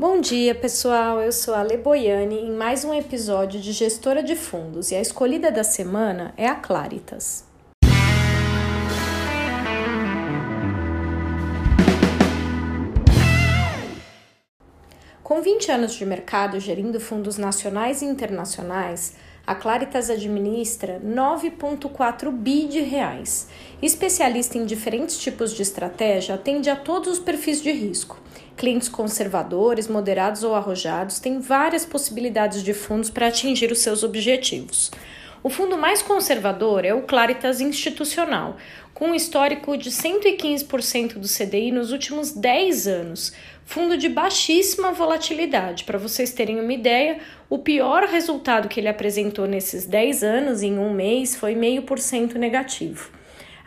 Bom dia, pessoal. Eu sou a Le Boiani em mais um episódio de Gestora de Fundos e a escolhida da semana é a Claritas. Com 20 anos de mercado gerindo fundos nacionais e internacionais, a Claritas administra 9,4 bi de reais. Especialista em diferentes tipos de estratégia, atende a todos os perfis de risco. Clientes conservadores, moderados ou arrojados têm várias possibilidades de fundos para atingir os seus objetivos. O fundo mais conservador é o Claritas Institucional, com um histórico de 115% do CDI nos últimos 10 anos. Fundo de baixíssima volatilidade. Para vocês terem uma ideia, o pior resultado que ele apresentou nesses 10 anos, em um mês, foi 0,5% negativo.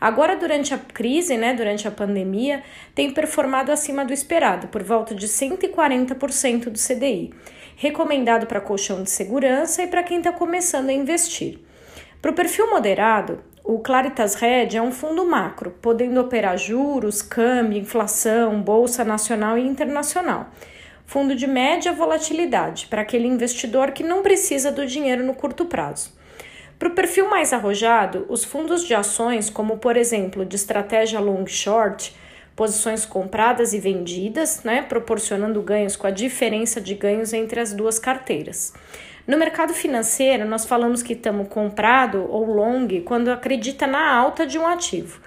Agora, durante a crise, né, durante a pandemia, tem performado acima do esperado, por volta de 140% do CDI. Recomendado para colchão de segurança e para quem está começando a investir. Para o perfil moderado, o Claritas Red é um fundo macro, podendo operar juros, câmbio, inflação, bolsa nacional e internacional. Fundo de média volatilidade, para aquele investidor que não precisa do dinheiro no curto prazo. Para o perfil mais arrojado, os fundos de ações, como por exemplo de estratégia long short, posições compradas e vendidas, né, proporcionando ganhos com a diferença de ganhos entre as duas carteiras. No mercado financeiro, nós falamos que estamos comprado ou long quando acredita na alta de um ativo.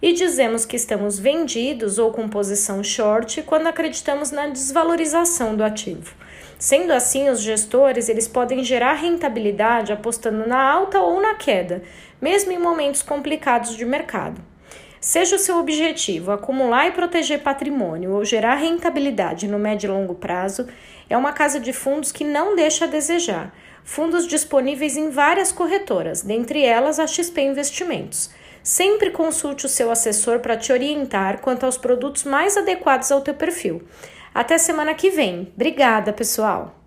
E dizemos que estamos vendidos ou com posição short quando acreditamos na desvalorização do ativo. Sendo assim, os gestores eles podem gerar rentabilidade apostando na alta ou na queda, mesmo em momentos complicados de mercado. Seja o seu objetivo acumular e proteger patrimônio ou gerar rentabilidade no médio e longo prazo, é uma casa de fundos que não deixa a desejar. Fundos disponíveis em várias corretoras, dentre elas a XP Investimentos. Sempre consulte o seu assessor para te orientar quanto aos produtos mais adequados ao teu perfil. Até semana que vem. Obrigada, pessoal!